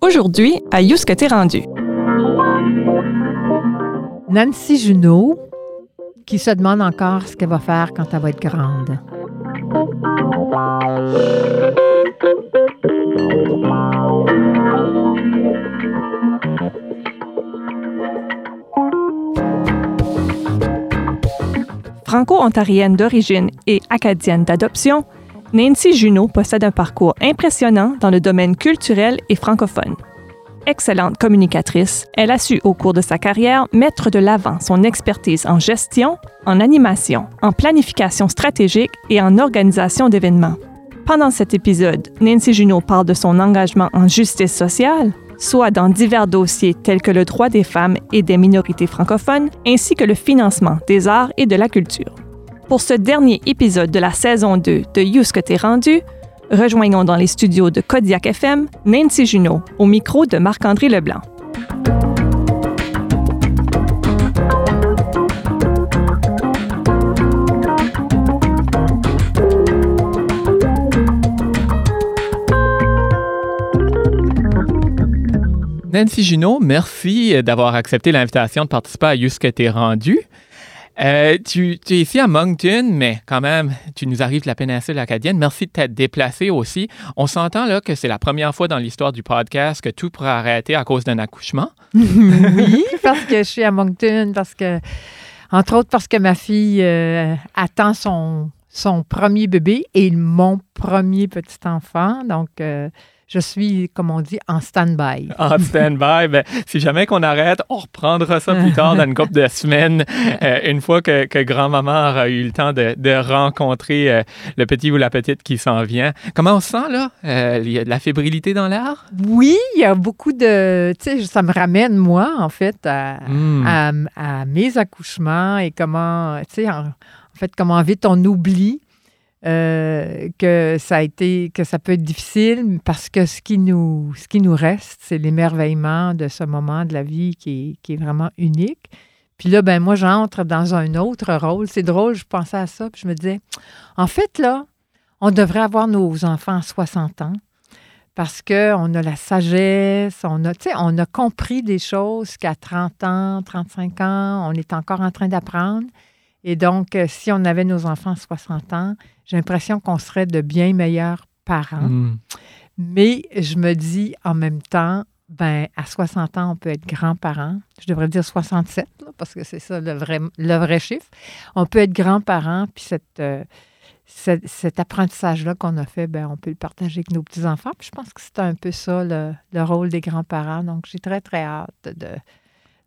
Aujourd'hui, à Yous que t'es rendu. Nancy Junot, qui se demande encore ce qu'elle va faire quand elle va être grande. Franco-ontarienne d'origine et acadienne d'adoption, Nancy Junot possède un parcours impressionnant dans le domaine culturel et francophone. Excellente communicatrice, elle a su au cours de sa carrière mettre de l'avant son expertise en gestion, en animation, en planification stratégique et en organisation d'événements. Pendant cet épisode, Nancy Junot parle de son engagement en justice sociale, soit dans divers dossiers tels que le droit des femmes et des minorités francophones, ainsi que le financement des arts et de la culture. Pour ce dernier épisode de la saison 2 de You que t'es rendu, rejoignons dans les studios de Kodiak FM Nancy Junot au micro de Marc-André Leblanc. Nancy Junot, merci d'avoir accepté l'invitation de participer à You que t'es rendu. Euh, tu, es ici à Moncton, mais quand même, tu nous arrives de la péninsule acadienne. Merci de t'être déplacé aussi. On s'entend là que c'est la première fois dans l'histoire du podcast que tout pourrait arrêter à cause d'un accouchement. oui, parce que je suis à Moncton, parce que, entre autres, parce que ma fille euh, attend son, premier bébé et mon premier petit enfant. Donc, euh, je suis, comme on dit, en stand-by. En stand-by. ben, si jamais qu'on arrête, on reprendra ça plus tard dans une couple de semaines, euh, une fois que, que grand-maman aura eu le temps de, de rencontrer euh, le petit ou la petite qui s'en vient. Comment on se sent, là? Euh, il y a de la fébrilité dans l'air? Oui, il y a beaucoup de... Tu sais, ça me ramène, moi, en fait, à, Hmm. à, à mes accouchements et comment, tu sais, en, en fait, comment vite on oublie euh, que ça a été, que ça peut être difficile parce que ce qui nous, ce qui nous reste, c'est l'émerveillement de ce moment de la vie qui est, qui est vraiment unique. Puis là, ben moi, j'entre dans un autre rôle. C'est drôle, je pensais à ça, puis je me disais, en fait, là, on devrait avoir nos enfants à 60 ans parce qu'on a la sagesse, on a, on a compris des choses qu'à 30 ans, 35 ans, on est encore en train d'apprendre. Et donc, euh, si on avait nos enfants à 60 ans, j'ai l'impression qu'on serait de bien meilleurs parents. Hmm. Mais je me dis en même temps, ben à 60 ans, on peut être grand-parent. Je devrais dire 67, là, parce que c'est ça le vrai, le vrai chiffre. On peut être grand-parent, puis cette, euh, cet, cet apprentissage-là qu'on a fait, ben, on peut le partager avec nos petits-enfants. Puis je pense que c'est un peu ça, le, le rôle des grands-parents. Donc, j'ai très, très hâte de,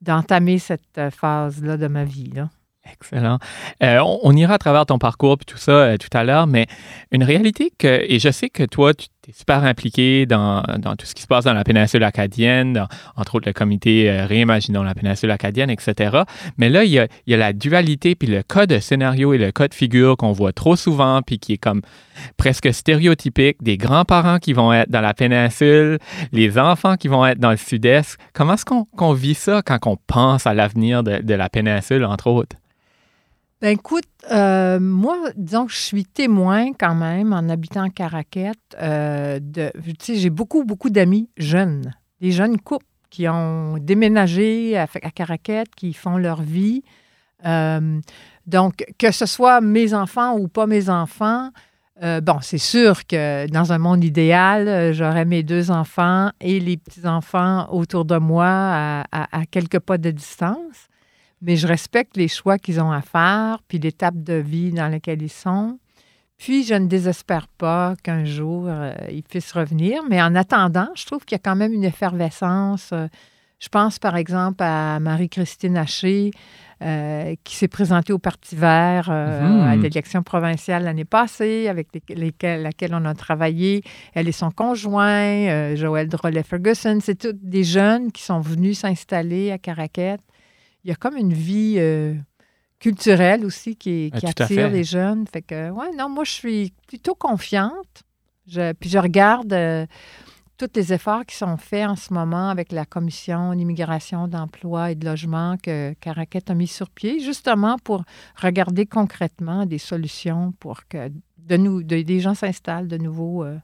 d'entamer cette euh, phase-là de ma vie. Là. Excellent. Euh, on, ira à travers ton parcours et tout ça euh, tout à l'heure, mais une réalité que, et je sais que toi, tu es super impliqué dans, tout ce qui se passe dans la péninsule acadienne, dans, entre autres le comité euh, Réimaginons la péninsule acadienne, etc. Mais là, il y a, la dualité, puis le cas de scénario et le cas de figure qu'on voit trop souvent, puis qui est comme presque stéréotypique, des grands-parents qui vont être dans la péninsule, les enfants qui vont être dans le sud-est. Comment est-ce qu'on vit ça quand on pense à l'avenir de la péninsule, entre autres? Ben écoute, euh, moi, disons que je suis témoin quand même en habitant Caraquette. euh, de, j'ai beaucoup, beaucoup d'amis jeunes, des jeunes couples qui ont déménagé à, à Caraquette, qui font leur vie. Euh, donc, que ce soit mes enfants ou pas mes enfants, bon, c'est sûr que dans un monde idéal, j'aurais mes deux enfants et les petits-enfants autour de moi à quelques pas de distance. Mais je respecte les choix qu'ils ont à faire, puis l'étape de vie dans laquelle ils sont. Puis, je ne désespère pas qu'un jour, euh, ils puissent revenir. Mais en attendant, je trouve qu'il y a quand même une effervescence. Euh, Je pense, par exemple, à Marie-Christine Haché, euh, qui s'est présentée au Parti vert euh, Mhm. à l'élection provinciale l'année passée, avec laquelle on a travaillé. Elle et son conjoint, Joël Drolet-Ferguson. C'est tous des jeunes qui sont venus s'installer à Caraquette. Il y a comme une vie euh, culturelle aussi qui, attire les jeunes. Fait que, ouais, non, moi, je suis plutôt confiante. Je- puis je regarde euh, tous les efforts qui sont faits en ce moment avec la commission d'immigration, d'emploi et de logement que Caraquette a mis sur pied, justement pour regarder concrètement des solutions pour que de nous, de- des gens s'installent de nouveau euh,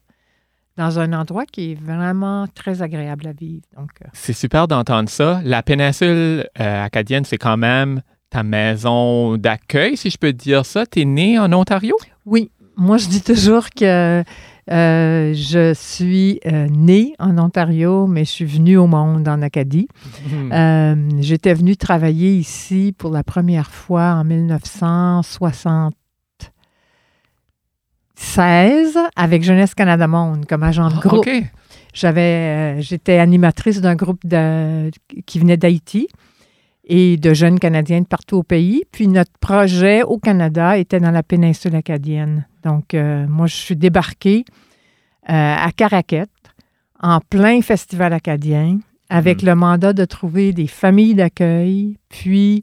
dans un endroit qui est vraiment très agréable à vivre. Donc, euh, C'est super d'entendre ça. La péninsule euh, acadienne, c'est quand même ta maison d'accueil, si je peux dire ça. Tu es né en Ontario? oui, moi, je dis toujours que euh, je suis née en Ontario, mais je suis venue au monde en Acadie. Hmm. Euh, J'étais venue travailler ici pour la première fois en 1976 avec Jeunesse Canada Monde comme agent de groupe. J'avais, euh, j'étais animatrice d'un groupe de- qui venait d'Haïti et de jeunes Canadiens de partout au pays. Puis notre projet au Canada était dans la péninsule acadienne. Donc, euh, moi, je suis débarquée euh, à Caraquette en plein festival acadien avec Mhm. le mandat de trouver des familles d'accueil, puis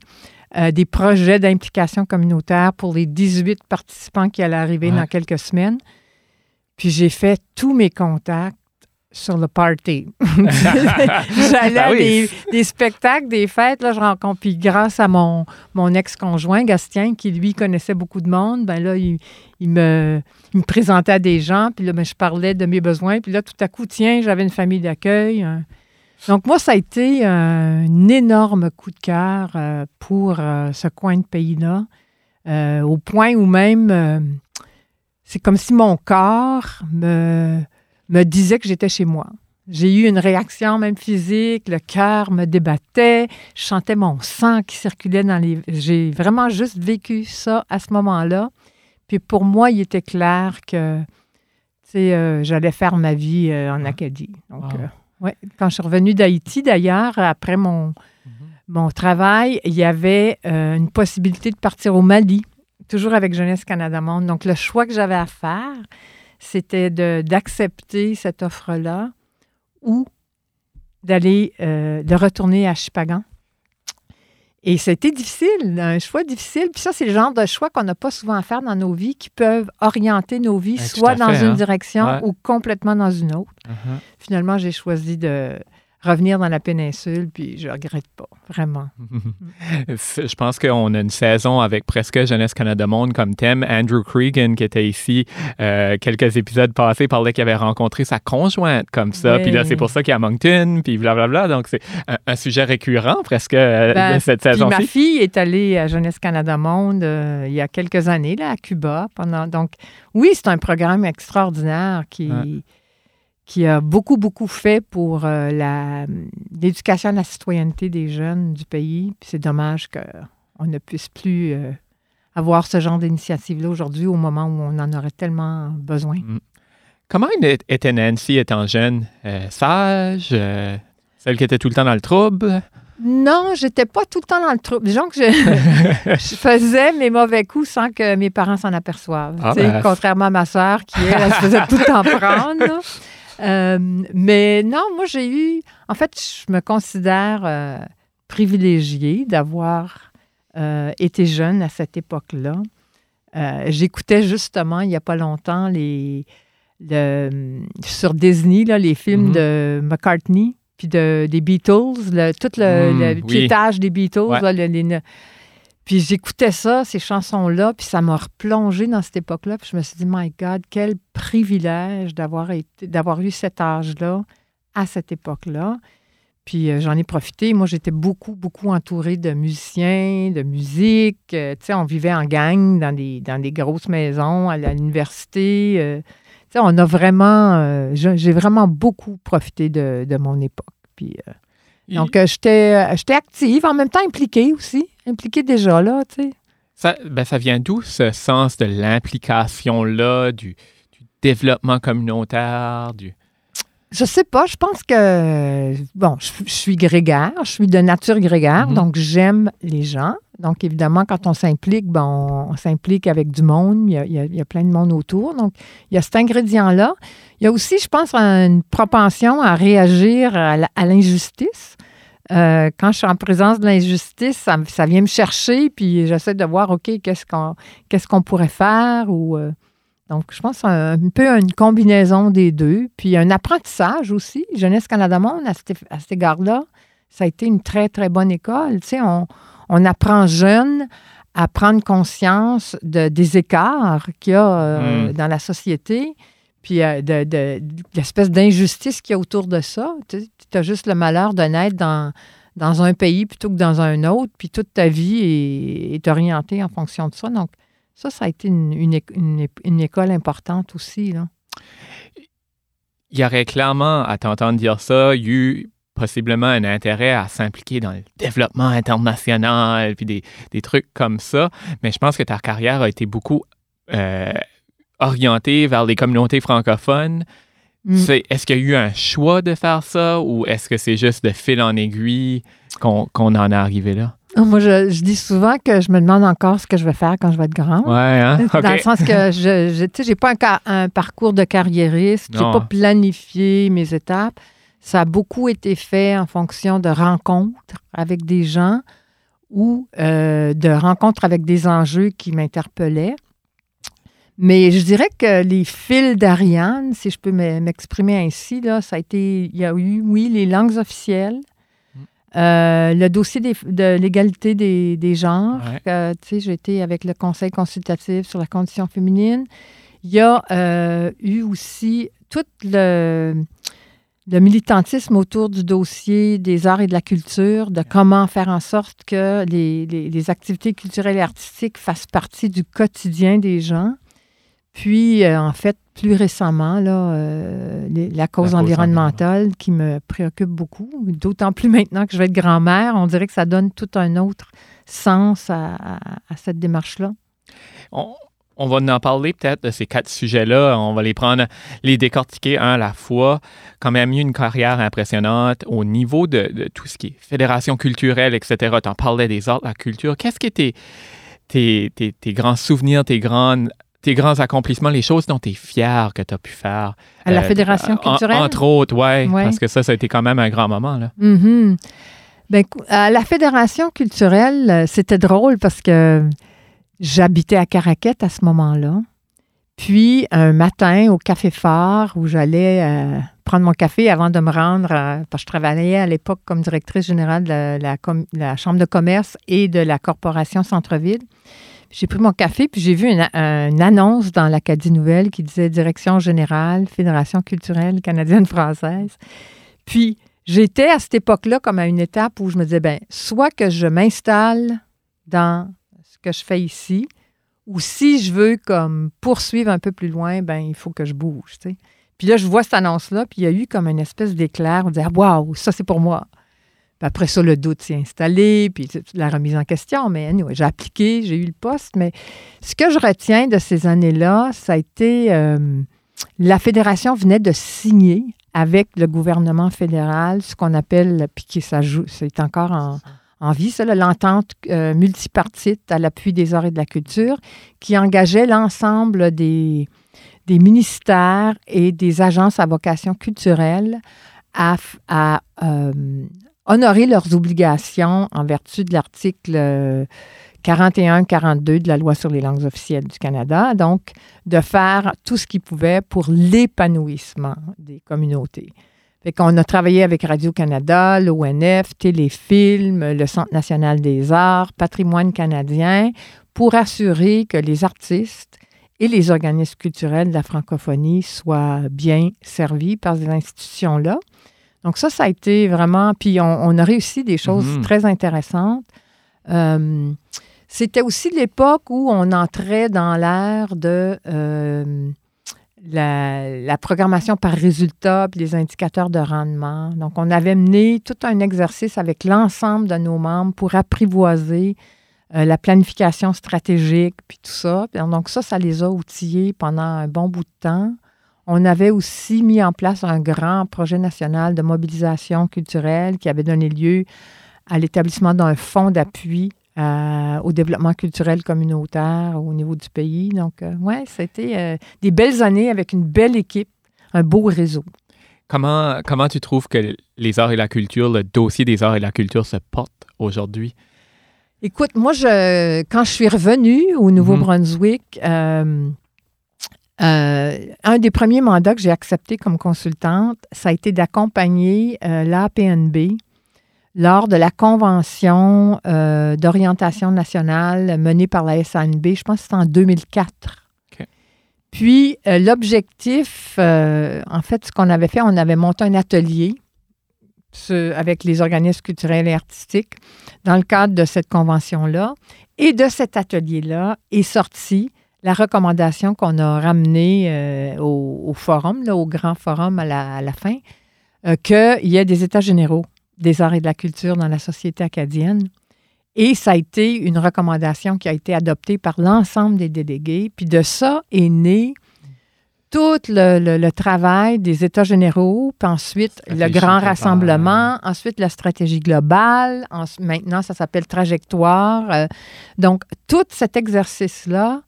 euh, des projets d'implication communautaire pour les 18 participants qui allaient arriver Ouais. dans quelques semaines. Puis j'ai fait tous mes contacts sur le party. J'allais Ben oui. des, des spectacles, des fêtes, là, je rencontre. Puis grâce à mon, mon ex-conjoint, Gastien, qui lui connaissait beaucoup de monde, ben là, il, il me, il me présentait à des gens, puis là, ben, je parlais de mes besoins. Puis là, tout à coup, tiens, j'avais une famille d'accueil. un- Donc, moi, ça a été un énorme coup de cœur euh, pour euh, ce coin de pays-là, euh, au point où même, euh, c'est comme si mon corps me, me disait que j'étais chez moi. J'ai eu une réaction même physique, le cœur me débattait, je sentais mon sang qui circulait dans les... J'ai vraiment juste vécu ça à ce moment-là. Puis pour moi, il était clair que, tu sais, euh, j'allais faire ma vie euh, en Acadie. Donc, Wow. euh, ouais. Quand je suis revenue d'Haïti, d'ailleurs, après mon, mon travail, il y avait euh, une possibilité de partir au Mali, toujours avec Jeunesse Canada Monde. Donc, le choix que j'avais à faire, c'était d'accepter cette offre-là ou d'aller, euh, de retourner à Chipagan. Et c'était difficile, un choix difficile. Puis ça, c'est le genre de choix qu'on n'a pas souvent à faire dans nos vies, qui peuvent orienter nos vies tout soit dans fait, une hein. direction Ouais. ou complètement dans une autre. Uh-huh. Finalement, j'ai choisi de revenir dans la péninsule, puis je regrette pas, vraiment. Je pense qu'on a une saison avec presque Jeunesse Canada Monde comme thème. Andrew Cregan, qui était ici euh, quelques épisodes passés, parlait qu'il avait rencontré sa conjointe comme ça. Puis là, c'est pour ça qu'il est à Moncton, puis blablabla. Donc, c'est un, un sujet récurrent presque euh, Ben, cette Puis ma saison-ci. fille est allée à Jeunesse Canada Monde euh, il y a quelques années, là, à Cuba. Pendant... Donc, oui, c'est un programme extraordinaire qui, Ouais. Qui a beaucoup, beaucoup fait pour euh, la- l'éducation à la citoyenneté des jeunes du pays. Puis c'est dommage qu'on ne puisse plus euh, avoir ce genre d'initiative-là aujourd'hui au moment où on en aurait tellement besoin. Comment était Nancy étant jeune? Euh, sage? celle qui était tout le temps dans le trouble? Non, j'étais pas tout le temps dans le trouble. Disons que je, je faisais mes mauvais coups sans que mes parents s'en aperçoivent. Ah, ben. Contrairement à ma sœur qui, elle, elle se faisait tout le temps prendre. Euh, mais non, moi, j'ai eu. En fait, je me considère euh, privilégiée d'avoir euh, été jeune à cette époque-là. J'écoutais justement, il n'y a pas longtemps, les, le- sur Disney, là, les films Mhm. de McCartney, puis de, des Beatles, le- tout le, Mm, le oui. piétage des Beatles. Ouais. là, les puis j'écoutais ça, ces chansons-là, puis ça m'a replongé dans cette époque-là. Puis je me suis dit, my God, quel privilège d'avoir été, d'avoir eu cet âge-là à cette époque-là. Puis euh, j'en ai profité. Moi, j'étais beaucoup, beaucoup entourée de musiciens, de musique. Euh, tu sais, on vivait en gang dans des, dans des grosses maisons à l'université. Euh, tu sais, on a vraiment... j'ai vraiment beaucoup profité de, de mon époque. Puis, donc, euh, j'étais euh, j'étais active, en même temps impliquée aussi. Impliquée déjà, là, tu sais. Ça, ben, ça vient d'où ce sens de l'implication-là, du, du développement communautaire, du... Je sais pas, je pense que, bon, je, je suis grégaire, je suis de nature grégaire, Mhm. donc j'aime les gens. Donc, évidemment, quand on s'implique, ben, on, on s'implique avec du monde, il y, a, il y a- il y a plein de monde autour. Donc, il y a cet ingrédient-là. Il y a aussi, je pense, une propension à réagir à l'injustice. Euh, quand je suis en présence de l'injustice, ça vient me chercher, puis j'essaie de voir, OK, qu'est-ce qu'on qu'est-ce qu'on pourrait faire ou... euh, donc, je pense un, un peu une combinaison des deux. Puis un apprentissage aussi. Jeunesse Canada Monde, à cet, à cet égard-là, ça a été une très, très bonne école. Tu sais, on, on apprend jeune à prendre conscience de, des écarts qu'il y a euh, Mm. dans la société, puis euh, de, de- de l'espèce d'injustice qu'il y a autour de ça. Tu as juste le malheur de naître dans, dans un pays plutôt que dans un autre, puis toute ta vie est, est orientée en fonction de ça. Donc, ça, ça a été une, une une école importante aussi. Là. Il y aurait clairement, à t'entendre dire ça, eu possiblement un intérêt à s'impliquer dans le développement international, puis des, des trucs comme ça. Mais je pense que ta carrière a été beaucoup euh, orientée vers les communautés francophones. Mm. C'est- Est-ce qu'il y a eu un choix de faire ça ou est-ce que c'est juste de fil en aiguille qu'on qu'on en est arrivé là? Moi, je, je dis souvent que je me demande encore ce que je vais faire quand je vais être grande. Ouais, hein? Dans le sens que je je- j'ai pas un, un parcours de carriériste, j'ai pas planifié mes étapes. Ça a beaucoup été fait en fonction de rencontres avec des gens ou euh, de rencontres avec des enjeux qui m'interpellaient. Mais je dirais que les fils d'Ariane, si je peux me- m'exprimer ainsi, là, ça a été, il y a eu, oui, les langues officielles, euh, le dossier des- de l'égalité des, des genres. Ouais. Euh, j'ai été avec le Conseil consultatif sur la condition féminine. Il y a euh, eu aussi tout le, le militantisme autour du dossier des arts et de la culture, de comment faire en sorte que les, les- les activités culturelles et artistiques fassent partie du quotidien des gens. Puis, euh, en fait, plus récemment, là, euh, les- la cause cause environnementale qui me préoccupe beaucoup, d'autant plus maintenant que je vais être grand-mère, on dirait que ça donne tout un autre sens à, à- à cette démarche-là. On, on va en parler peut-être de ces quatre sujets-là. On va les prendre, les décortiquer un à la fois. Quand même eu une carrière impressionnante au niveau de, de tout ce qui est fédération culturelle, etc. Tu en parlais des arts, la culture. Qu'est-ce qui tes, tes, tes- tes grands souvenirs, tes, grandes, tes grands accomplissements, les choses dont tu es fier que tu as pu faire? À la Euh, Fédération en- culturelle? entre autres, oui. Ouais. Parce que ça, ça a été quand même un grand moment. Là. Mhm. Ben, à la Fédération culturelle, euh, c'était drôle parce que j'habitais à Caraquette à ce moment-là. Puis, un matin, au Café Phare, où j'allais euh, prendre mon café avant de me rendre, parce que je travaillais à l'époque comme directrice générale de la, la com- la Chambre de commerce et de la Corporation Centre-Ville. J'ai pris mon café, puis j'ai vu une, annonce dans l'Acadie Nouvelle qui disait Direction générale, Fédération culturelle canadienne-française. Puis, j'étais à cette époque-là comme à une étape où je me disais, ben, soit que je m'installe dans ce que je fais ici, ou si je veux comme poursuivre un peu plus loin, ben, il faut que je bouge. Puis là, je vois cette annonce-là, puis il y a eu comme une espèce d'éclair. On disait, waouh, ça, c'est pour moi. Après ça, le doute s'est installé, puis la remise en question. Mais j'ai appliqué, j'ai eu le poste. Mais ce que je retiens de ces années-là, ça a été. euh, la Fédération venait de signer avec le gouvernement fédéral ce qu'on appelle, puis qui c'est encore en, vie, ça, l'entente euh, multipartite à l'appui des arts et de la culture, qui engageait l'ensemble des, des ministères et des agences à vocation culturelle à, euh, honorer leurs obligations en vertu de l'article euh, 41-42 de la loi sur les langues officielles du Canada, donc de faire tout ce qu'ils pouvaient pour l'épanouissement des communautés. Fait qu'on a travaillé avec Radio-Canada, l'ONF, Téléfilm, le Centre national des arts, Patrimoine canadien, pour assurer que les artistes et les organismes culturels de la francophonie soient bien servis par ces institutions-là. Donc ça, ça a été vraiment... Puis on, on a réussi des choses Mhm. très intéressantes. Euh, c'était aussi l'époque où on entrait dans l'ère de euh, la, la programmation par résultat puis les indicateurs de rendement. Donc, on avait mené tout un exercice avec l'ensemble de nos membres pour apprivoiser euh, la planification stratégique puis tout ça. Donc, ça, ça les a outillés pendant un bon bout de temps. On avait aussi mis en place un grand projet national de mobilisation culturelle qui avait donné lieu à l'établissement d'un fonds d'appui euh, au développement culturel communautaire au niveau du pays. Donc, euh, ouais, c'était euh, des belles années avec une belle équipe, un beau réseau. Comment, comment tu trouves que les arts et la culture, le dossier des arts et la culture se porte aujourd'hui? Écoute, moi, je, quand je suis revenue au Nouveau-Brunswick, euh, euh, un des premiers mandats que j'ai accepté comme consultante, ça a été d'accompagner euh, l'APNB lors de la convention euh, d'orientation nationale menée par la SANB, je pense que c'était en 2004. OK. Puis l'objectif, en fait, ce qu'on avait fait, on avait monté un atelier ce- avec les organismes culturels et artistiques dans le cadre de cette convention-là. Et de cet atelier-là est sortie la recommandation qu'on a ramenée euh, au, au forum, là, au grand forum à la, à la fin, euh, qu'il y ait des états généraux des arts et de la culture dans la société acadienne. Et ça a été une recommandation qui a été adoptée par l'ensemble des délégués. Puis de ça est né tout le, le- le travail des États généraux, puis ensuite le grand globale. rassemblement, ensuite la stratégie globale, en- maintenant ça s'appelle trajectoire. Euh, donc tout cet exercice-là,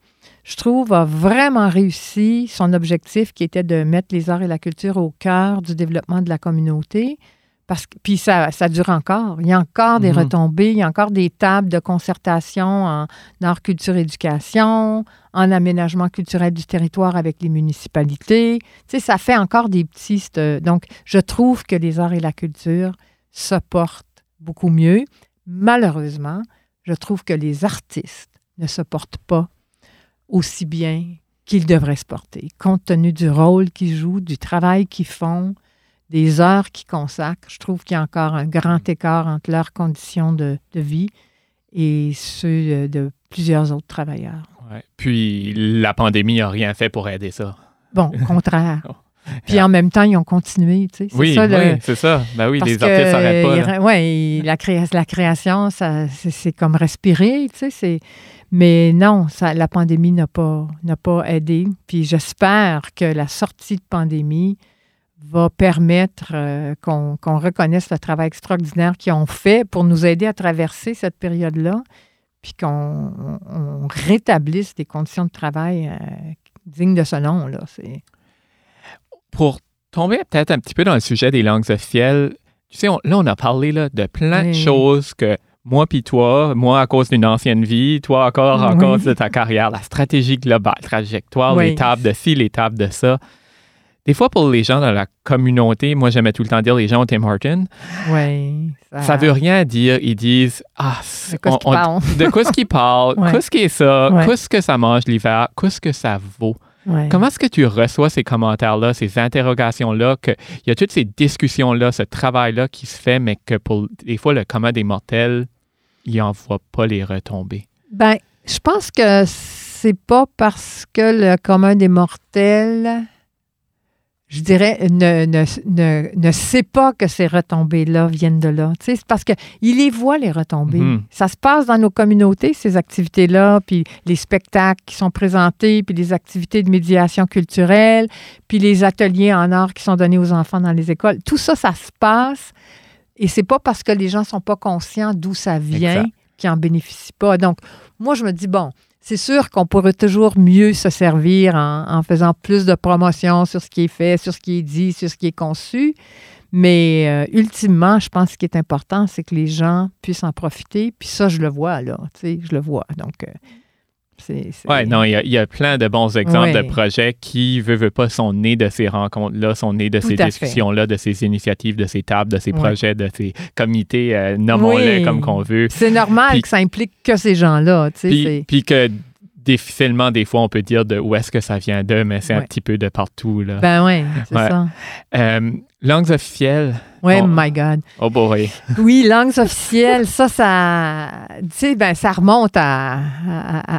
je trouve, a vraiment réussi son objectif qui était de mettre les arts et la culture au cœur du développement de la communauté. Parce que, puis ça, ça dure encore. Il y a encore des Mhm. retombées, il y a encore des tables de concertation en art, culture, éducation, en aménagement culturel du territoire avec les municipalités. Tu sais, ça fait encore des petits... Donc, je trouve que les arts et la culture se portent beaucoup mieux. Malheureusement, je trouve que les artistes ne se portent pas aussi bien qu'ils devraient se porter, compte tenu du rôle qu'ils jouent, du travail qu'ils font, des heures qu'ils consacrent. Je trouve qu'il y a encore un grand écart entre leurs conditions de, de vie et ceux de plusieurs autres travailleurs. Ouais. Puis la pandémie n'a rien fait pour aider ça. Bon, au contraire. Oh. Puis en même temps, ils ont continué. Tu sais, c'est Oui, ça, le- oui, c'est ça. Ben oui, parce les artistes s'arrêtent pas. ouais, la, créa- la création, ça, c'est, c'est comme respirer, tu sais. c'est- Mais non, ça, la pandémie n'a pas, n'a pas aidé. Puis j'espère que la sortie de pandémie va permettre euh, qu'on, qu'on reconnaisse le travail extraordinaire qu'ils ont fait pour nous aider à traverser cette période-là, puis qu'on on- on rétablisse des conditions de travail euh, dignes de ce nom. Là. C'est... Pour tomber peut-être un petit peu dans le sujet des langues officielles, tu sais, on- là, on a parlé là, de plein de choses que moi puis toi, moi à cause d'une ancienne vie, toi encore à Oui. cause de ta carrière, la stratégie globale, trajectoire, Oui. l'étape de ci, l'étape de ça. Des fois, pour les gens dans la communauté, moi j'aimais tout le temps dire les gens au Tim Horton, Oui. ça veut rien dire. Ils disent Ah, c'est- De quoi on- est-ce qu'ils on- parlent? de quoi est-ce qu'ils parlent, Ouais. qu'est-ce qui est ça, Ouais. qu'est-ce que ça mange l'hiver, qu'est-ce que ça vaut? Ouais. Comment est-ce que tu reçois ces commentaires-là, ces interrogations-là, qu'il y a toutes ces discussions-là, ce travail-là qui se fait, mais que pour des fois, le commun des mortels, il n'en voit pas les retombées? Ben, je pense que c'est pas parce que le commun des mortels, je dirais, ne, ne, ne, ne sait pas que ces retombées-là viennent de là. Tu sais, c'est parce qu'il les voit, les retombées. Mhm. Ça se passe dans nos communautés, ces activités-là, puis les spectacles qui sont présentés, puis les activités de médiation culturelle, puis les ateliers en art qui sont donnés aux enfants dans les écoles. Tout ça, ça se passe. Et c'est pas parce que les gens sont pas conscients d'où ça vient qu'ils en bénéficient pas. Donc, moi, je me dis, bon, c'est sûr qu'on pourrait toujours mieux se servir en, faisant plus de promotion sur ce qui est fait, sur ce qui est dit, sur ce qui est conçu. Mais euh, ultimement, je pense que ce qui est important, c'est que les gens puissent en profiter. Puis ça, je le vois, là. Tu sais, je le vois. Donc, euh, Oui, non, il y, a, il y a plein de bons exemples Ouais. de projets qui, veut, veut pas, sont nés de ces rencontres-là, sont nés de Tout ces discussions-là, de ces initiatives, de ces tables, de ces Ouais. projets, de ces comités, euh, nommons-les Oui. comme qu'on veut. C'est normal Puis- que ça implique que ces gens-là. Tu sais, Puis, puis que difficilement, des fois, on peut dire de où est-ce que ça vient d'eux, mais c'est un petit peu de partout. Là. Ben oui, c'est Ouais. ça. Euh, langues officielles. Oui, On- my God. Oh boy. Oui, langues officielles, ça, ça, ben, ça remonte à, à-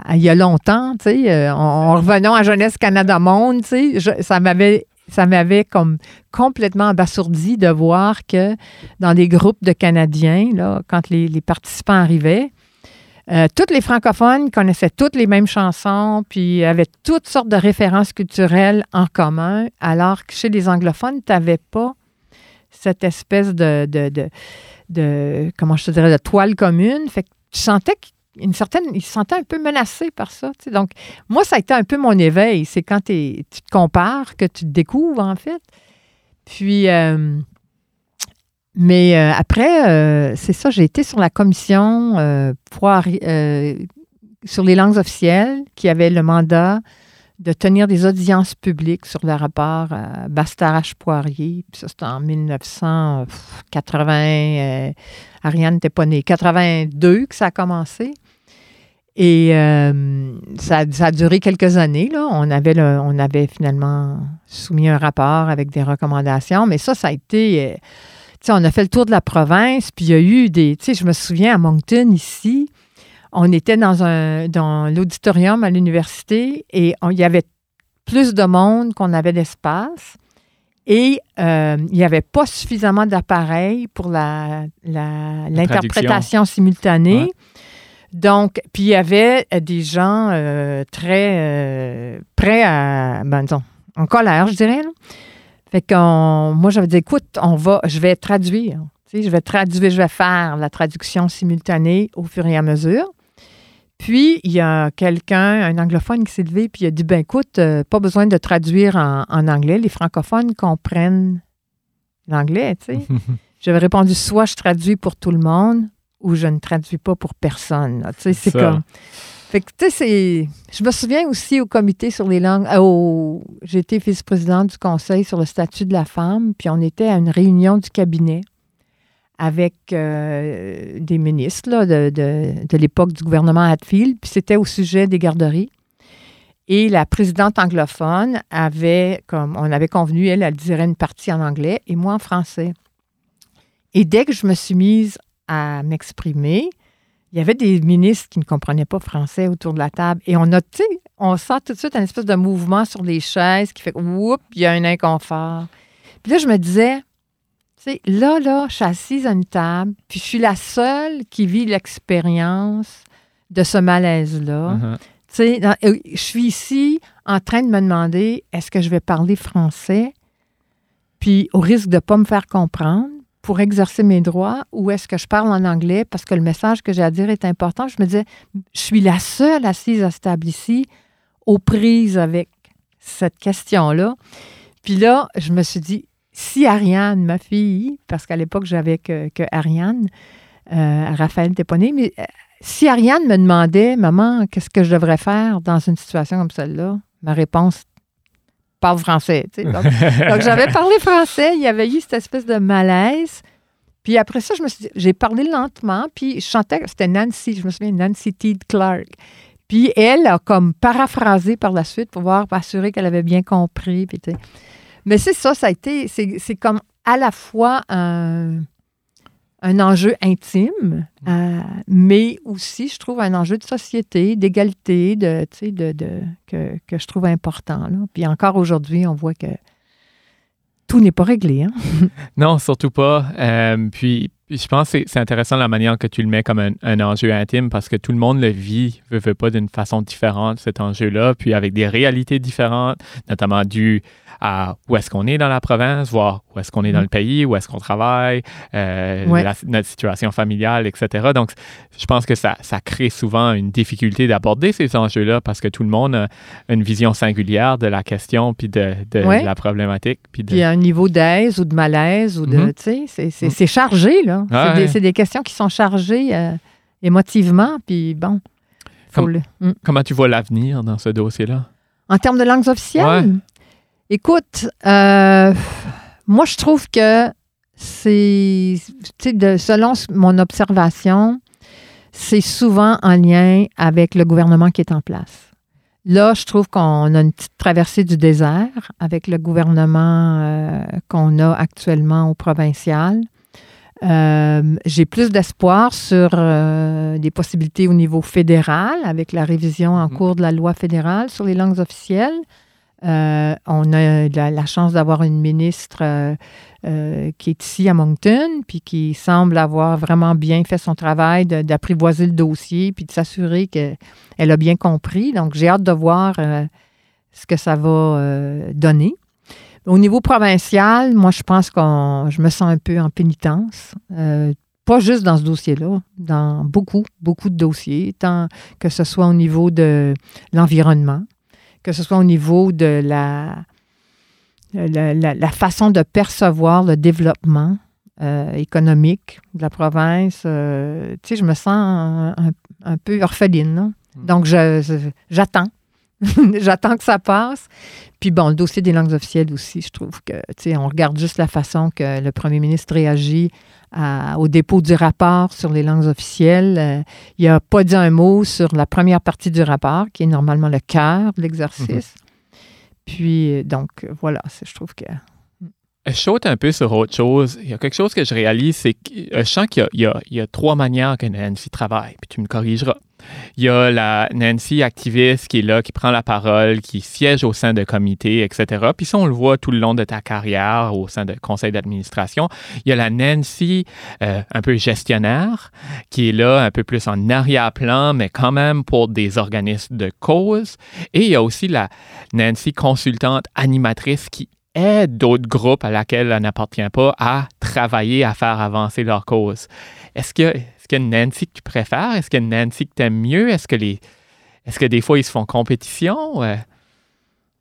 à- à il y a longtemps, tu sais. euh, en, en revenant à Jeunesse Canada Monde, tu sais, je- ça m'avait ça m'avait comme complètement abasourdi de voir que dans des groupes de Canadiens, là, quand les, les participants arrivaient, euh, tous les francophones connaissaient toutes les mêmes chansons, puis avaient toutes sortes de références culturelles en commun, alors que chez les anglophones, tu n'avais pas cette espèce de, de, de, comment je dirais, toile commune. Fait que tu sentais qu'une certaine, ils se sentaient un peu menacés par ça. Donc, moi, ça a été un peu mon éveil. C'est quand tu te compares que tu te découvres, en fait. Puis, euh, mais euh, après, euh, c'est ça, j'ai été sur la commission euh, sur les langues officielles qui avait le mandat de tenir des audiences publiques sur le rapport Bastarache-Poirier. Ça, c'était en 1980. euh, Ariane n'était pas née. 82 que ça a commencé. Et ça, a- duré quelques années. On, avait on avait finalement soumis un rapport avec des recommandations. Mais ça, ça a été... sais, on a fait le tour de la province, puis il y a eu des... Tu sais, je me souviens à Moncton, ici, on était dans, un, dans l'auditorium à l'université et il y avait plus de monde qu'on avait d'espace. Et euh, il n'y avait pas suffisamment d'appareils pour la, la- l'interprétation simultanée. Ouais. Donc, puis il y avait euh, des gens euh, très euh, prêts à, ben, disons, en colère, je dirais. là. Fait qu'on, moi, j'avais dit, écoute, on va, je vais traduire. Tu sais, je vais traduire, je vais faire la traduction simultanée au fur et à mesure. Puis, il y a quelqu'un, un anglophone qui s'est levé, puis il a dit, ben écoute, euh, pas besoin de traduire en, en anglais. Les francophones comprennent l'anglais, tu sais. J'avais répondu, soit je traduis pour tout le monde, ou je ne traduis pas pour personne. là. Tu sais, c'est comme... Fait que, tu sais, c'est... Je me souviens aussi au comité sur les langues... euh, au- J'ai été vice-présidente du conseil sur le statut de la femme, puis on était à une réunion du cabinet avec euh, des ministres là, de, de- de l'époque du gouvernement Hatfield, puis c'était au sujet des garderies. Et la présidente anglophone avait, comme on avait convenu, elle, elle dirait une partie en anglais et moi en français. Et dès que je me suis mise à m'exprimer, il y avait des ministres qui ne comprenaient pas français autour de la table. Et on a, tu sais, on sent tout de suite un espèce de mouvement sur les chaises qui fait whoop, il y a un inconfort. Puis là, je me disais, tu sais, là, là, je suis assise à une table, puis je suis la seule qui vit l'expérience de ce malaise-là. Mhm. Tu sais, euh, je suis ici en train de me demander est-ce que je vais parler français, puis au risque de ne pas me faire comprendre pour exercer mes droits, ou est-ce que je parle en anglais parce que le message que j'ai à dire est important? Je me disais, je suis la seule assise à cette table ici, aux prises avec cette question-là. Puis là, je me suis dit, si Ariane, ma fille, parce qu'à l'époque, j'avais que, que Ariane, euh, Raphaël n'était pas né, mais euh, si Ariane me demandait, maman, qu'est-ce que je devrais faire dans une situation comme celle-là, ma réponse, parle français. tu sais. Donc, donc, j'avais parlé français, il y avait eu cette espèce de malaise. Puis après ça, je me suis dit, j'ai parlé lentement, puis je chantais, c'était Nancy, je me souviens, Nancy Teed Clark. Puis elle a comme paraphrasé par la suite pour voir, pour assurer qu'elle avait bien compris. Puis, tu sais. Mais c'est ça, ça a été, c'est c'est comme à la fois un, un enjeu intime, euh, mais aussi, je trouve, un enjeu de société, d'égalité, de, de, de- que, que je trouve important. Là. Puis encore aujourd'hui, on voit que tout n'est pas réglé. Hein? Non, surtout pas. Euh, puis, puis je pense que c'est- intéressant la manière que tu le mets comme un, un enjeu intime parce que tout le monde le vit, veut, veut pas, d'une façon différente, cet enjeu-là, puis avec des réalités différentes, notamment dues à où est-ce qu'on est dans la province, voir où est-ce qu'on est dans Mhm. le pays, où est-ce qu'on travaille, euh, Ouais. la- notre situation familiale, etc. Donc, je pense que ça, ça crée souvent une difficulté d'aborder ces enjeux-là parce que tout le monde a une vision singulière de la question puis de, de Ouais. la problématique. Puis de... Puis un niveau d'aise ou de malaise, ou de, Mhm. tu sais, c'est- c'est chargé, là. Ah c'est des, ouais. c'est des questions qui sont chargées euh, émotivement, puis bon. faut Comme- le- Mm. Comment tu vois l'avenir dans ce dossier-là? En termes de langues officielles, écoute, euh, moi, je trouve que c'est, tu sais, de- selon mon observation, c'est souvent en lien avec le gouvernement qui est en place. Là, je trouve qu'on a une petite traversée du désert avec le gouvernement euh, qu'on a actuellement au provincial. Euh, J'ai plus d'espoir sur euh, des possibilités au niveau fédéral avec la révision en Mhm. cours de la loi fédérale sur les langues officielles. Euh, on a la, chance d'avoir une ministre euh, euh, qui est ici à Moncton, puis qui semble avoir vraiment bien fait son travail d'apprivoiser le dossier, puis de s'assurer qu'elle a bien compris. Donc, j'ai hâte de voir ce que ça va donner. Au niveau provincial, moi, je pense qu'on, je me sens un peu en pénitence. Pas juste dans ce dossier-là, dans beaucoup, beaucoup de dossiers, tant que ce soit au niveau de l'environnement, que ce soit au niveau de la, la, la- la façon de percevoir le développement euh, économique de la province. Euh, tu sais, je me sens un, un- un peu orpheline. là. Mm. Donc, j'attends. J'attends que ça passe. Puis bon, le dossier des langues officielles aussi, je trouve que, tu sais, on regarde juste la façon que le premier ministre réagit au dépôt du rapport sur les langues officielles. Euh, il n'a pas dit un mot sur la première partie du rapport, qui est normalement le cœur de l'exercice. Mm-hmm. Puis, euh, donc, voilà, je trouve que je saute un peu sur autre chose. Il y a quelque chose que je réalise, c'est que je sens qu'il y, y, a trois manières que Nancy travaille, puis tu me corrigeras. Il y a la Nancy activiste qui est là, qui prend la parole, qui siège au sein de comités, etc. Puis ça, on le voit tout le long de ta carrière au sein de conseil d'administration. Il y a la Nancy euh, un peu gestionnaire, qui est là un peu plus en arrière-plan, mais quand même pour des organismes de cause. Et il y a aussi la Nancy consultante animatrice qui aide d'autres groupes à laquelle elle n'appartient pas à travailler, à faire avancer leur cause. Est-ce que, est-ce qu'il y a une Nancy que tu préfères? Est-ce qu'il y a une Nancy que tu aimes mieux? Est-ce que, les, est-ce que des fois, ils se font compétition?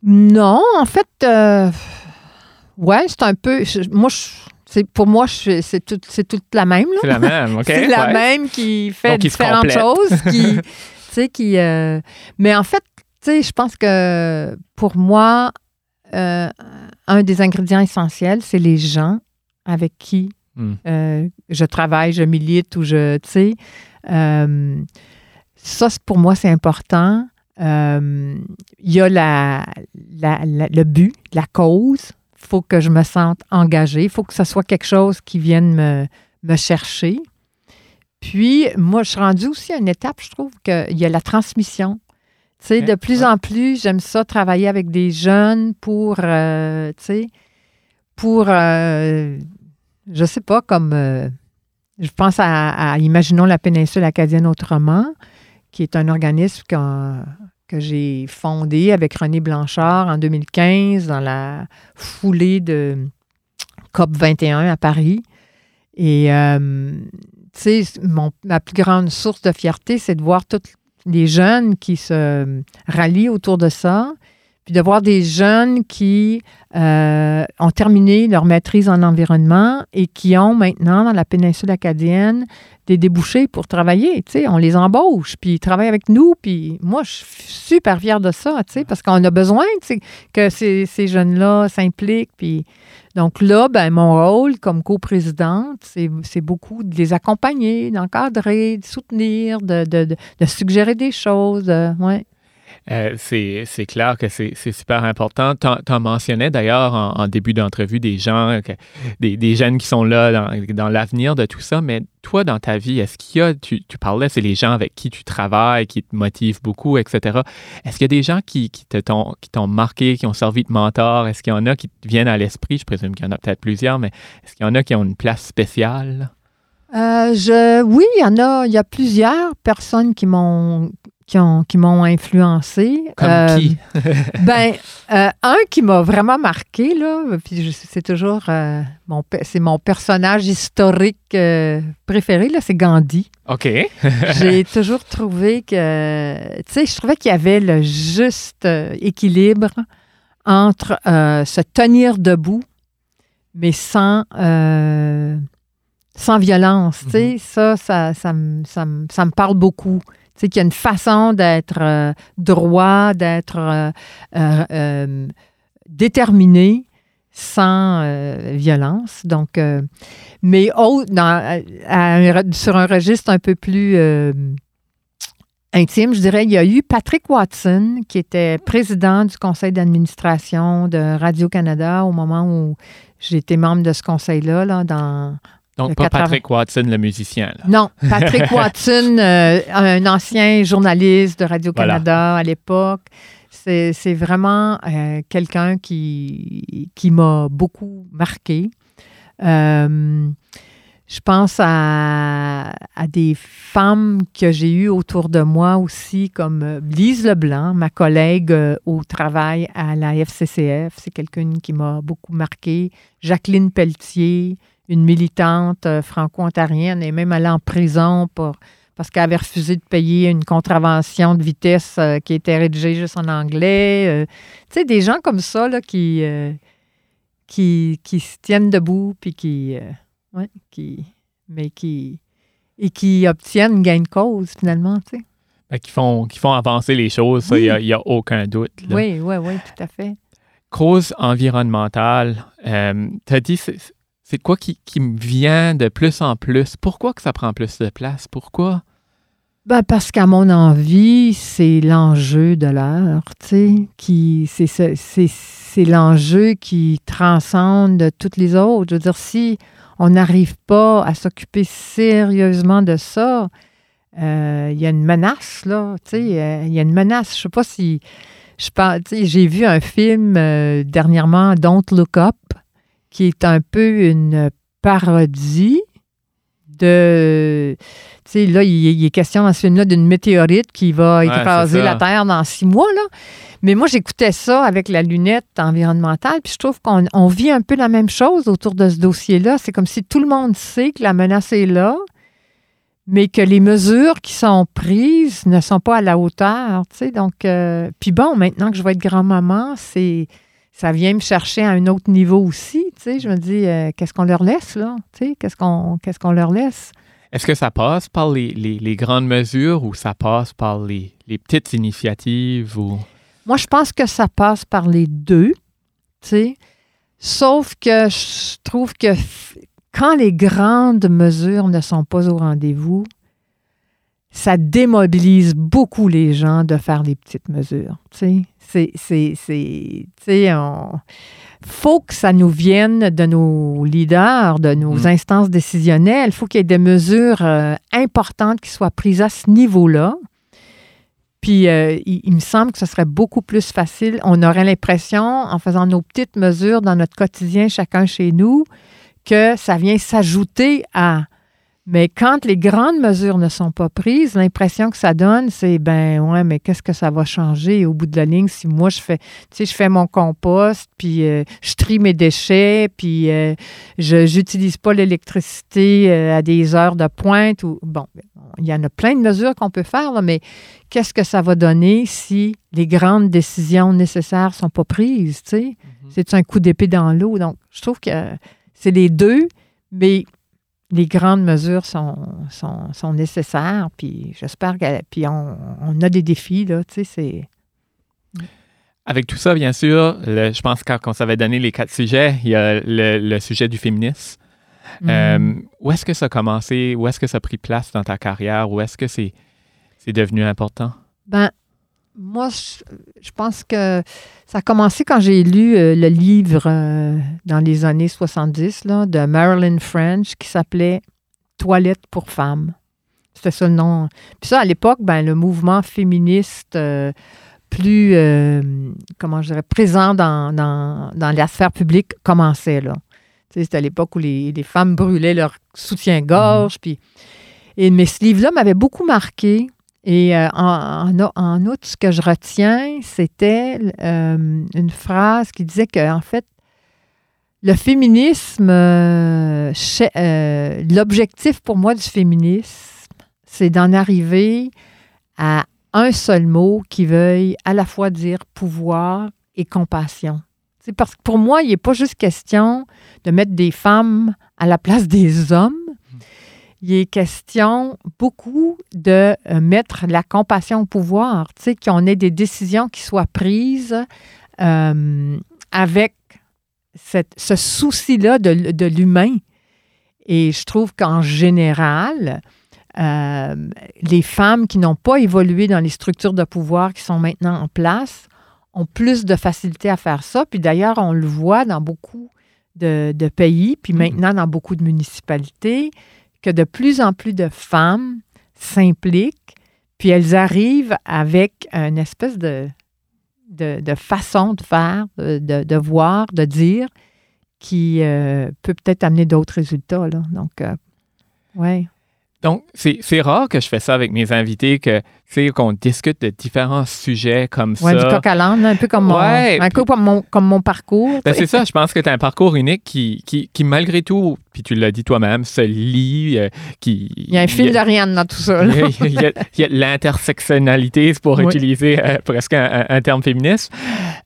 Non, en fait, euh, ouais, c'est un peu. moi, c'est, pour moi, c'est, tout, toute la même. C'est la même, OK. c'est la même qui fait différentes choses. qui, qui, euh, mais en fait, je pense que pour moi, euh, un des ingrédients essentiels, c'est les gens avec qui hmm. euh, je travaille, je milite ou je, tu sais. Euh, ça, pour moi, c'est important. Il y a la, le but, la cause. Il faut que je me sente engagée. Il faut que ce soit quelque chose qui vienne me, me chercher. Puis, moi, je suis rendue aussi à une étape, je trouve, qu'il y a la transmission. Tu sais, de plus en plus, j'aime ça travailler avec des jeunes pour, euh, tu sais, pour, euh, je sais pas, comme, euh, je pense à, Imaginons la péninsule acadienne autrement, qui est un organisme que j'ai fondé avec René Blanchard en 2015 dans la foulée de COP 21 à Paris. Et, tu sais, ma plus grande source de fierté, c'est de voir toute des jeunes qui se rallient autour de ça, puis de voir des jeunes qui euh, ont terminé leur maîtrise en environnement et qui ont maintenant dans la péninsule acadienne des débouchés pour travailler. Tu sais, on les embauche, puis ils travaillent avec nous. Puis moi, je suis super fière de ça, tu sais, parce qu'on a besoin que ces, ces jeunes-là s'impliquent. Puis donc là, ben, mon rôle comme coprésidente, c'est beaucoup de les accompagner, d'encadrer, de soutenir, de, de, de, suggérer des choses. Ouais. Euh, c'est clair que c'est super important. Tu en, mentionnais d'ailleurs en, début d'entrevue des gens, des, des, jeunes qui sont là dans, dans l'avenir de tout ça, mais toi, dans ta vie, est-ce qu'il y a, tu, tu parlais, c'est les gens avec qui tu travailles, qui te motivent beaucoup, etc. Est-ce qu'il y a des gens qui, qui t'ont marqué, qui ont servi de mentor? Est-ce qu'il y en a qui te viennent à l'esprit? Je présume qu'il y en a peut-être plusieurs, mais est-ce qu'il y en a qui ont une place spéciale? Euh, je, oui, il y en a. Il y a plusieurs personnes qui m'ont qui, m'ont influencé. Comme euh, qui? ben, euh, un qui m'a vraiment marqué, là, puis c'est toujours euh, mon, c'est mon personnage historique préféré, là, c'est Gandhi. OK. J'ai toujours trouvé que, tu sais, je trouvais qu'il y avait le juste équilibre entre se tenir debout, mais sans sans violence. Tu sais, mm-hmm. ça, ça, ça, ça, ça, me parle beaucoup c'est qu'il y a une façon d'être euh, droit, d'être euh, euh, déterminé sans violence. Donc, mais sur un registre un peu plus intime, je dirais, il y a eu Patrick Watson, qui était président du conseil d'administration de Radio-Canada au moment où j'étais membre de ce conseil-là, là, dans, donc, pas Patrick Watson, le musicien. Non, Patrick Watson, euh, un ancien journaliste de Radio-Canada à l'époque. C'est vraiment euh, quelqu'un qui, qui m'a beaucoup marqué. Euh, je pense à, à, des femmes que j'ai eues autour de moi aussi, comme Lise Leblanc, ma collègue au travail à la FCCF. C'est quelqu'un qui m'a beaucoup marqué. Jacqueline Pelletier, une militante euh, franco-ontarienne est même allée en prison pour, parce qu'elle avait refusé de payer une contravention de vitesse euh, qui était rédigée juste en anglais. Euh. tu sais, des gens comme ça là, qui, qui, qui, se tiennent debout, puis qui, ouais, qui, mais qui, et qui obtiennent gain de cause finalement. Tu sais. qui font, qui font avancer les choses, il n'y a, aucun doute. Oui, oui, oui, tout à fait. Cause environnementale, tu as dit, c'est quoi qui, me vient de plus en plus? Pourquoi que ça prend plus de place? Pourquoi? Ben parce qu'à mon envie, c'est l'enjeu de l'heure, tu qui c'est l'enjeu qui transcende toutes les autres. Je veux dire, si on n'arrive pas à s'occuper sérieusement de ça, euh, il y a une menace, là, tu sais, euh, il y a une menace. Je sais pas si... Je j'ai vu un film euh, dernièrement, Don't Look Up, qui est un peu une parodie de. Tu sais, là, il, est question dans ce film-là d'une météorite qui va écraser la Terre dans six mois, là. Mais moi, j'écoutais ça avec la lunette environnementale, puis je trouve qu'on vit un peu la même chose autour de ce dossier-là. C'est comme si tout le monde sait que la menace est là, mais que les mesures qui sont prises ne sont pas à la hauteur. Tu sais, donc, euh, puis bon, maintenant que je vais être grand-maman, c'est ça vient me chercher à un autre niveau aussi. Tu sais, je me dis, euh, qu'est-ce qu'on leur laisse, là? Tu sais, qu'est-ce qu'on qu'est-ce qu'on leur laisse? Est-ce que ça passe par les, les, grandes mesures ou ça passe par les, les, petites initiatives? Ou... Moi, je pense que ça passe par les deux, tu sais. Sauf que je trouve que quand les grandes mesures ne sont pas au rendez-vous, ça démobilise beaucoup les gens de faire les petites mesures. Tu sais, c'est, c'est, tu faut que ça nous vienne de nos leaders, de nos mm. instances décisionnelles. Il faut qu'il y ait des mesures euh, importantes qui soient prises à ce niveau-là. Puis, euh, il, me semble que ce serait beaucoup plus facile. On aurait l'impression, en faisant nos petites mesures dans notre quotidien, chacun chez nous, que ça vient s'ajouter à mais quand les grandes mesures ne sont pas prises, l'impression que ça donne, c'est ben ouais, mais qu'est-ce que ça va changer au bout de la ligne si moi je fais, tu sais, je fais mon compost, puis euh, je trie mes déchets, puis euh, je n'utilise pas l'électricité euh, à des heures de pointe ou bon, il y en a plein de mesures qu'on peut faire, mais qu'est-ce que ça va donner si les grandes décisions nécessaires sont pas prises, tu sais? Mm-hmm. C'est un coup d'épée dans l'eau. Donc, je trouve que c'est les deux, mais les grandes mesures sont, sont, nécessaires, puis j'espère que puis on, a des défis, là, tu sais, c'est... Avec tout ça, bien sûr, je pense que quand on s'avait donné les quatre sujets, il y a le, sujet du féminisme. Mm. Euh, où est-ce que ça a commencé? Où est-ce que ça a pris place dans ta carrière? Où est-ce que c'est, c'est devenu important? Ben, moi, je, pense que ça a commencé quand j'ai lu euh, le livre euh, dans les années 70 là, de Marilyn French qui s'appelait Toilette pour femmes. C'était ça le nom. Puis ça, à l'époque, ben, le mouvement féministe euh, plus, comment je dirais, présent dans, dans, dans la sphère publique commençait. Là. C'était à l'époque où les, les, femmes brûlaient leur soutien-gorge. Puis, et, mais ce livre-là m'avait beaucoup marqué et euh, en, en, outre, ce que je retiens, c'était euh, une phrase qui disait que, en fait, le féminisme, euh, l'objectif pour moi du féminisme, c'est d'en arriver à un seul mot qui veuille à la fois dire pouvoir et compassion. C'est parce que pour moi, il n'est pas juste question de mettre des femmes à la place des hommes, il est question beaucoup de euh, mettre la compassion au pouvoir, tu sais, qu'on ait des décisions qui soient prises euh, avec ce souci-là de, l'humain. Et je trouve qu'en général, euh, les femmes qui n'ont pas évolué dans les structures de pouvoir qui sont maintenant en place ont plus de facilité à faire ça. Puis d'ailleurs, on le voit dans beaucoup de, de pays, puis mm-hmm. maintenant dans beaucoup de municipalités que de plus en plus de femmes s'impliquent, puis elles arrivent avec une espèce de, de, façon de faire, de, voir, de dire, qui euh, peut peut-être amener d'autres résultats. Donc, euh, ouais. Donc, c'est rare que je fais ça avec mes invités, que qu'on discute de différents sujets comme ça. Oui, du coq à l'âne, un peu comme mon, un peu comme mon, comme mon parcours. Ben, c'est ça, je pense que tu as un parcours unique qui, qui, qui malgré tout, puis tu l'as dit toi-même, se lit. Euh, qui, il y a un fil d'Ariane dans tout ça. Il y a, l'intersectionnalité, pour utiliser euh, presque un, terme féministe.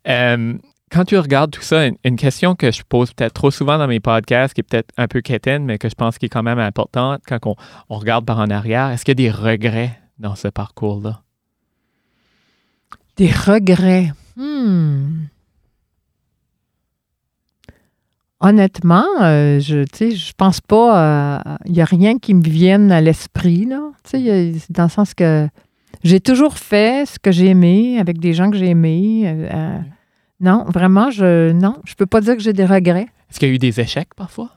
Euh, quand tu regardes tout ça, une, question que je pose peut-être trop souvent dans mes podcasts, qui est peut-être un peu quétaine, mais que je pense qui est quand même importante quand on, regarde par en arrière, est-ce qu'il y a des regrets dans ce parcours-là? Des regrets. Hmm. Honnêtement, euh, je ne je pense pas. Il n'y a rien qui me vienne à l'esprit. là. Tu sais, y a- Dans le sens que j'ai toujours fait ce que j'ai aimé avec des gens que j'ai aimés. euh, euh, non, vraiment, je non, je peux pas dire que j'ai des regrets. Est-ce qu'il y a eu des échecs parfois?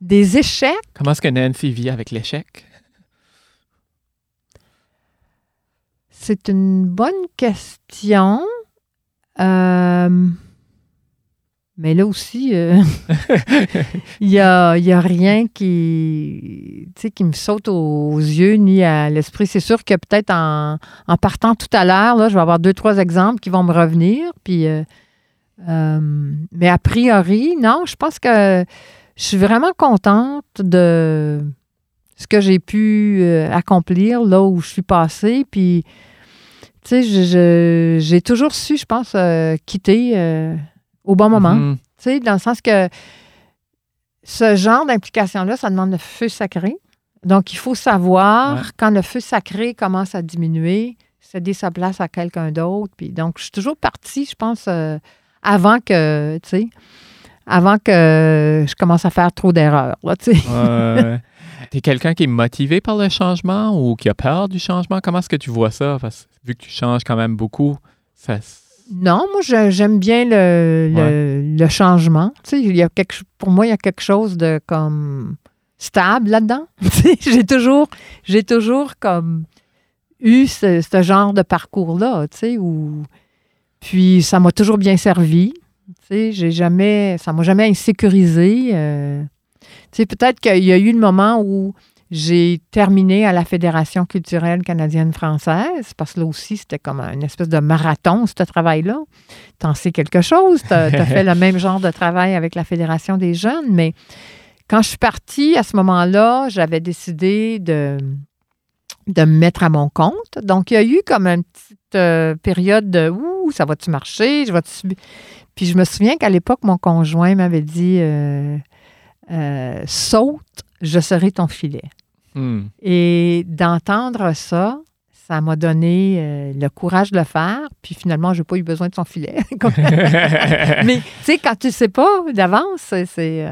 Des échecs? Comment est-ce que Nancy vit avec l'échec? C'est une bonne question. Euh, mais là aussi, euh, il n'y a, il y a rien qui, me saute aux yeux ni à l'esprit. C'est sûr que peut-être en, en partant tout à l'heure, je vais avoir deux, trois exemples qui vont me revenir. Puis, euh, euh, mais a priori, non, je pense que je suis vraiment contente de ce que j'ai pu euh, accomplir là où je suis passée. Puis, tu sais, j'ai toujours su, je pense, euh, quitter euh, au bon moment. Mhm. Tu sais, dans le sens que ce genre d'implication-là, ça demande le feu sacré. Donc, il faut savoir Ouais. quand le feu sacré commence à diminuer, céder sa place à quelqu'un d'autre. Puis, donc, je suis toujours partie, je pense, euh, avant que, tu sais, avant que je commence à faire trop d'erreurs, là, tu sais. Euh, T'es quelqu'un qui est motivé par le changement ou qui a peur du changement? Comment est-ce que tu vois ça? Parce vu que tu changes quand même beaucoup, ça... Non, moi, j'aime bien le, le, le changement. Tu sais, il y a quelque, pour moi, il y a quelque chose de comme stable là-dedans. J'ai toujours, j'ai toujours comme eu ce, ce genre de parcours-là, tu sais, où... Puis, ça m'a toujours bien servi. J'ai jamais... Ça m'a jamais insécurisé. euh. Peut-être qu'il y a eu le moment où j'ai terminé à la Fédération culturelle canadienne-française, parce que là aussi, c'était comme une espèce de marathon, ce travail-là. T'en sais quelque chose, t'as as fait le même genre de travail avec la Fédération des jeunes, mais quand je suis partie, à ce moment-là, j'avais décidé de, de me mettre à mon compte. Donc, il y a eu comme une petite euh, période de « Ouh, ça va-tu marcher? Je vais-tu... » Puis je me souviens qu'à l'époque, mon conjoint m'avait dit euh, euh, Saute, je serai ton filet. » Hmm. Et d'entendre ça, ça m'a donné le courage de le faire. Puis finalement, je n'ai pas eu besoin de son filet. Mais tu sais, quand tu ne sais pas d'avance, c'est.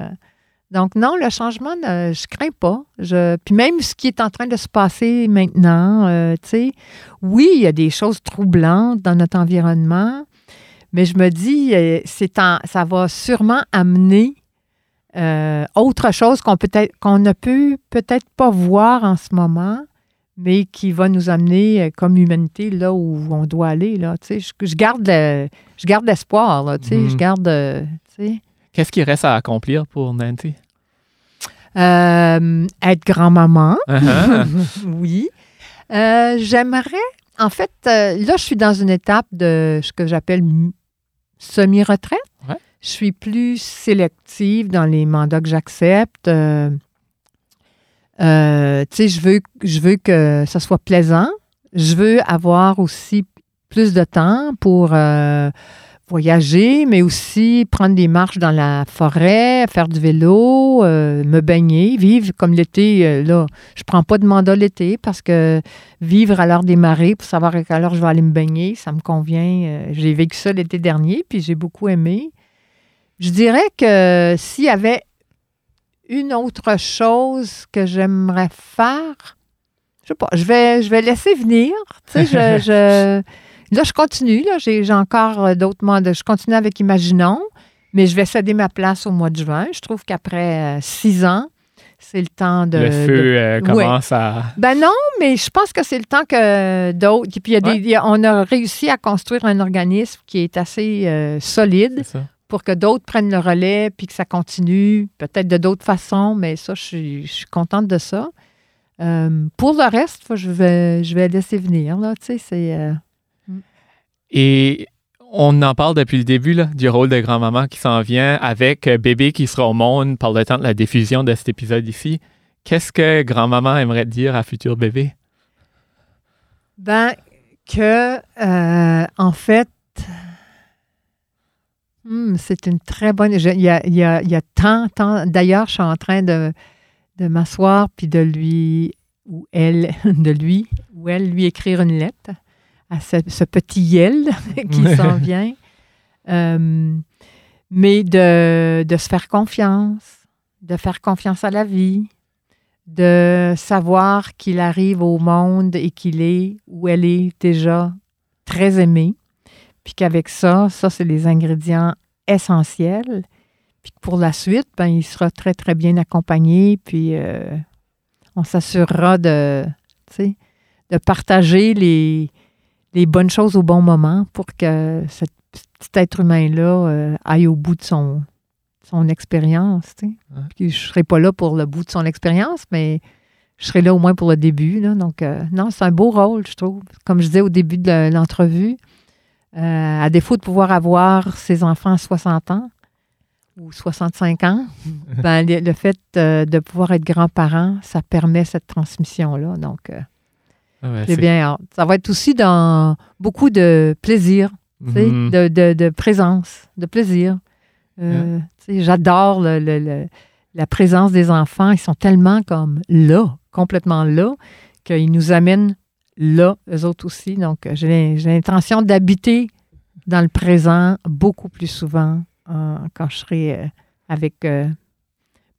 Donc non, le changement, ne- je crains pas. Je... Puis même ce qui est en train de se passer maintenant, euh, tu sais, oui, il y a des choses troublantes dans notre environnement, mais je me dis, euh, c'est en- ça va sûrement amener euh, autre chose qu'on peut qu'on ne peut peut-être pas voir en ce moment, mais qui va nous amener comme humanité là où on doit aller. Là, tu sais. je, je garde le- je garde l'espoir. là, tu sais, Mhm. Je garde. euh, tu sais. Qu'est-ce qui reste à accomplir pour Nancy? Euh, être grand-maman, Uh-huh. oui. Euh, J'aimerais, en fait, euh, là, je suis dans une étape de ce que j'appelle semi-retraite. Ouais. Je suis plus sélective dans les mandats que j'accepte. Tu sais, je veux, je veux que ça soit plaisant. Je veux avoir aussi plus de temps pour voyager, mais aussi prendre des marches dans la forêt, faire du vélo, euh, me baigner, vivre comme l'été. euh, là, je prends pas de mandat l'été parce que vivre à l'heure des marées pour savoir à quelle heure je vais aller me baigner, ça me convient. Euh, j'ai vécu ça l'été dernier, puis j'ai beaucoup aimé. Je dirais que s'il y avait une autre chose que j'aimerais faire, je sais pas, je vais, je vais laisser venir. Tu sais, je, je- là, je continue. Là, j'ai, encore euh, d'autres mandats. Je continue avec Imaginons, mais je vais céder ma place au mois de juin. Je trouve qu'après euh, six ans, c'est le temps de. le feu de- euh, commence à... ben non, mais je pense que c'est le temps que d'autres. Puis il y a des- Ouais. on a réussi à construire un organisme qui est assez euh, solide pour que d'autres prennent le relais puis que ça continue, peut-être de d'autres façons, mais ça, je suis, je suis contente de ça. Euh, pour le reste, je vais, je vais laisser venir. Là, tu sais, c'est. Et on en parle depuis le début là, du rôle de grand-maman qui s'en vient avec euh, bébé qui sera au monde par le temps de la diffusion de cet épisode ici. Qu'est-ce que grand-maman aimerait dire à futur bébé? Ben, que, euh, en fait, hmm, c'est une très bonne. Il y a, y a- y a tant, tant. D'ailleurs, je suis en train de, de m'asseoir puis de lui, ou elle, de lui, ou elle, lui écrire une lettre à ce, ce petit yel qui s'en vient. Euh, mais de, de se faire confiance, de faire confiance à la vie, de savoir qu'il arrive au monde et qu'il est où elle est déjà très aimée, puis qu'avec ça, ça, c'est les ingrédients essentiels. Puis que pour la suite, ben, il sera très, très bien accompagné, puis euh, on s'assurera de, de partager les, les bonnes choses au bon moment pour que ce petit être humain-là euh, aille au bout de son, son expérience. tu sais. Ouais. Puis je ne serai pas là pour le bout de son expérience, mais je serai là au moins pour le début. là. Donc, euh, non, c'est un beau rôle, je trouve. Comme je disais au début de l'entrevue, euh, à défaut de pouvoir avoir ses enfants à 60 ans ou 65 ans, ben, le, fait de pouvoir être grand-parent, ça permet cette transmission-là. Donc, ouais, j'ai c'est- bien hâte. Ça va être aussi dans beaucoup de plaisir, Mhm. de, de- de présence, de plaisir. Euh, J'adore le- le- le- la présence des enfants. Ils sont tellement comme là, complètement là, qu'ils nous amènent là, eux autres aussi. Donc, euh, j'ai l'intention d'habiter dans le présent beaucoup plus souvent quand je serai euh, avec euh,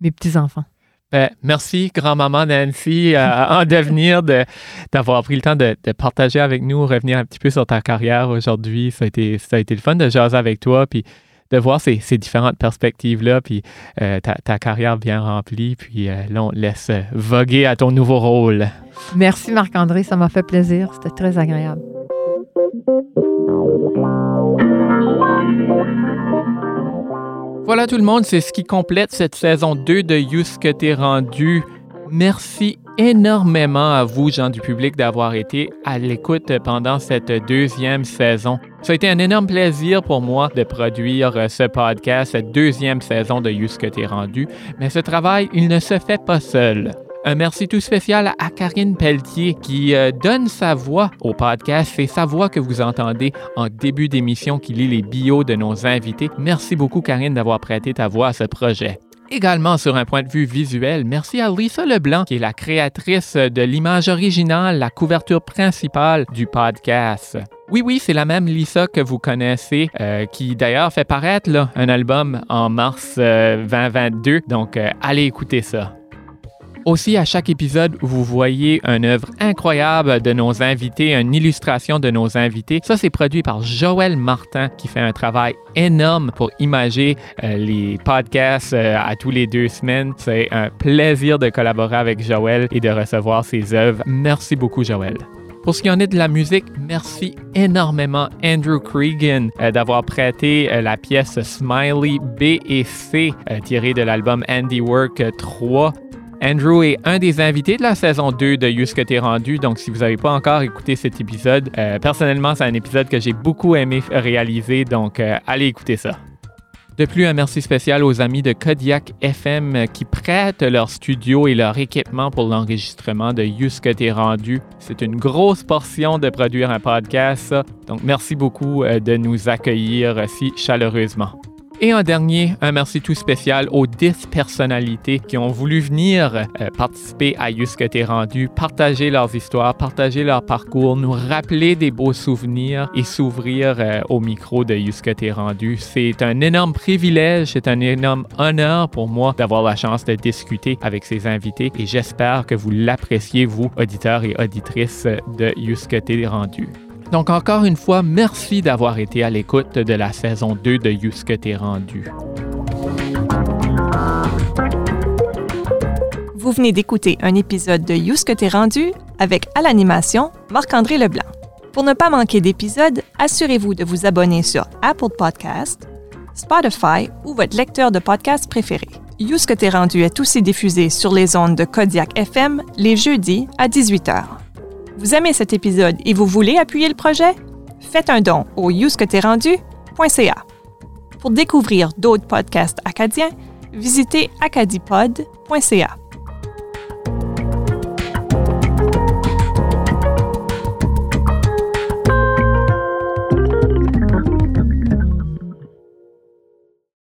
mes petits-enfants. Ben, merci, grand-maman Nancy, euh, en devenir, de- d'avoir pris le temps de, partager avec nous, revenir un petit peu sur ta carrière aujourd'hui. Ça a été, ça a été le fun de jaser avec toi, puis de voir ces, différentes perspectives-là, puis euh, ta, carrière bien remplie. Puis euh, là, on laisse voguer à ton nouveau rôle. Merci Marc-André, ça m'a fait plaisir. C'était très agréable. Voilà tout le monde, c'est ce qui complète cette saison 2 de You que t'es rendu. Merci énormément à vous, gens du public, d'avoir été à l'écoute pendant cette deuxième saison. Ça a été un énorme plaisir pour moi de produire ce podcast, cette deuxième saison de You que t'es rendu. Mais ce travail, il ne se fait pas seul. Un merci tout spécial à Karine Pelletier qui euh, donne sa voix au podcast. C'est sa voix que vous entendez en début d'émission qui lit les bios de nos invités. Merci beaucoup Karine d'avoir prêté ta voix à ce projet. Également sur un point de vue visuel, merci à Lisa Leblanc qui est la créatrice de l'image originale, la couverture principale du podcast. Oui, oui, c'est la même Lisa que vous connaissez, euh, qui d'ailleurs fait paraître un album en mars euh, 2022, donc euh, allez écouter ça. Aussi, à chaque épisode, vous voyez une œuvre incroyable de nos invités, une illustration de nos invités. Ça, c'est produit par Joël Martin, qui fait un travail énorme pour imager euh, les podcasts euh, à tous les deux semaines. C'est un plaisir de collaborer avec Joël et de recevoir ses œuvres. Merci beaucoup, Joël. Pour ce qui en est de la musique, merci énormément Andrew Cregan euh, d'avoir prêté la pièce Smiley B et C tirée de l'album Handiwork 3. Andrew est un des invités de la saison 2 de You que t'es rendu, donc si vous n'avez pas encore écouté cet épisode, euh, personnellement, c'est un épisode que j'ai beaucoup aimé réaliser, donc euh, allez écouter ça. De plus, un merci spécial aux amis de Kodiak FM qui prêtent leur studio et leur équipement pour l'enregistrement de ce que t'es rendu. C'est une grosse portion de produire un podcast, donc merci beaucoup euh, de nous accueillir si chaleureusement. Et en dernier, un merci tout spécial aux 10 personnalités qui ont voulu venir euh, participer à t'es rendu, partager leurs histoires, partager leur parcours, nous rappeler des beaux souvenirs et s'ouvrir euh, au micro de t'es rendu. C'est un énorme privilège, c'est un énorme honneur pour moi d'avoir la chance de discuter avec ces invités et j'espère que vous l'appréciez, vous, auditeurs et auditrices de t'es rendu. Donc encore une fois, merci d'avoir été à l'écoute de la saison 2 de que t'es rendu. Vous venez d'écouter un épisode de que t'es rendu avec à l'animation Marc-André Leblanc. Pour ne pas manquer d'épisodes, assurez-vous de vous abonner sur Apple Podcast, Spotify ou votre lecteur de podcast préféré. You ce que t'es rendu est aussi diffusé sur les ondes de Kodiak FM les jeudis à 18h. Vous aimez cet épisode et vous voulez appuyer le projet? Faites un don au yousqueterrendu.ca. Pour découvrir d'autres podcasts acadiens, visitez acadipod.ca.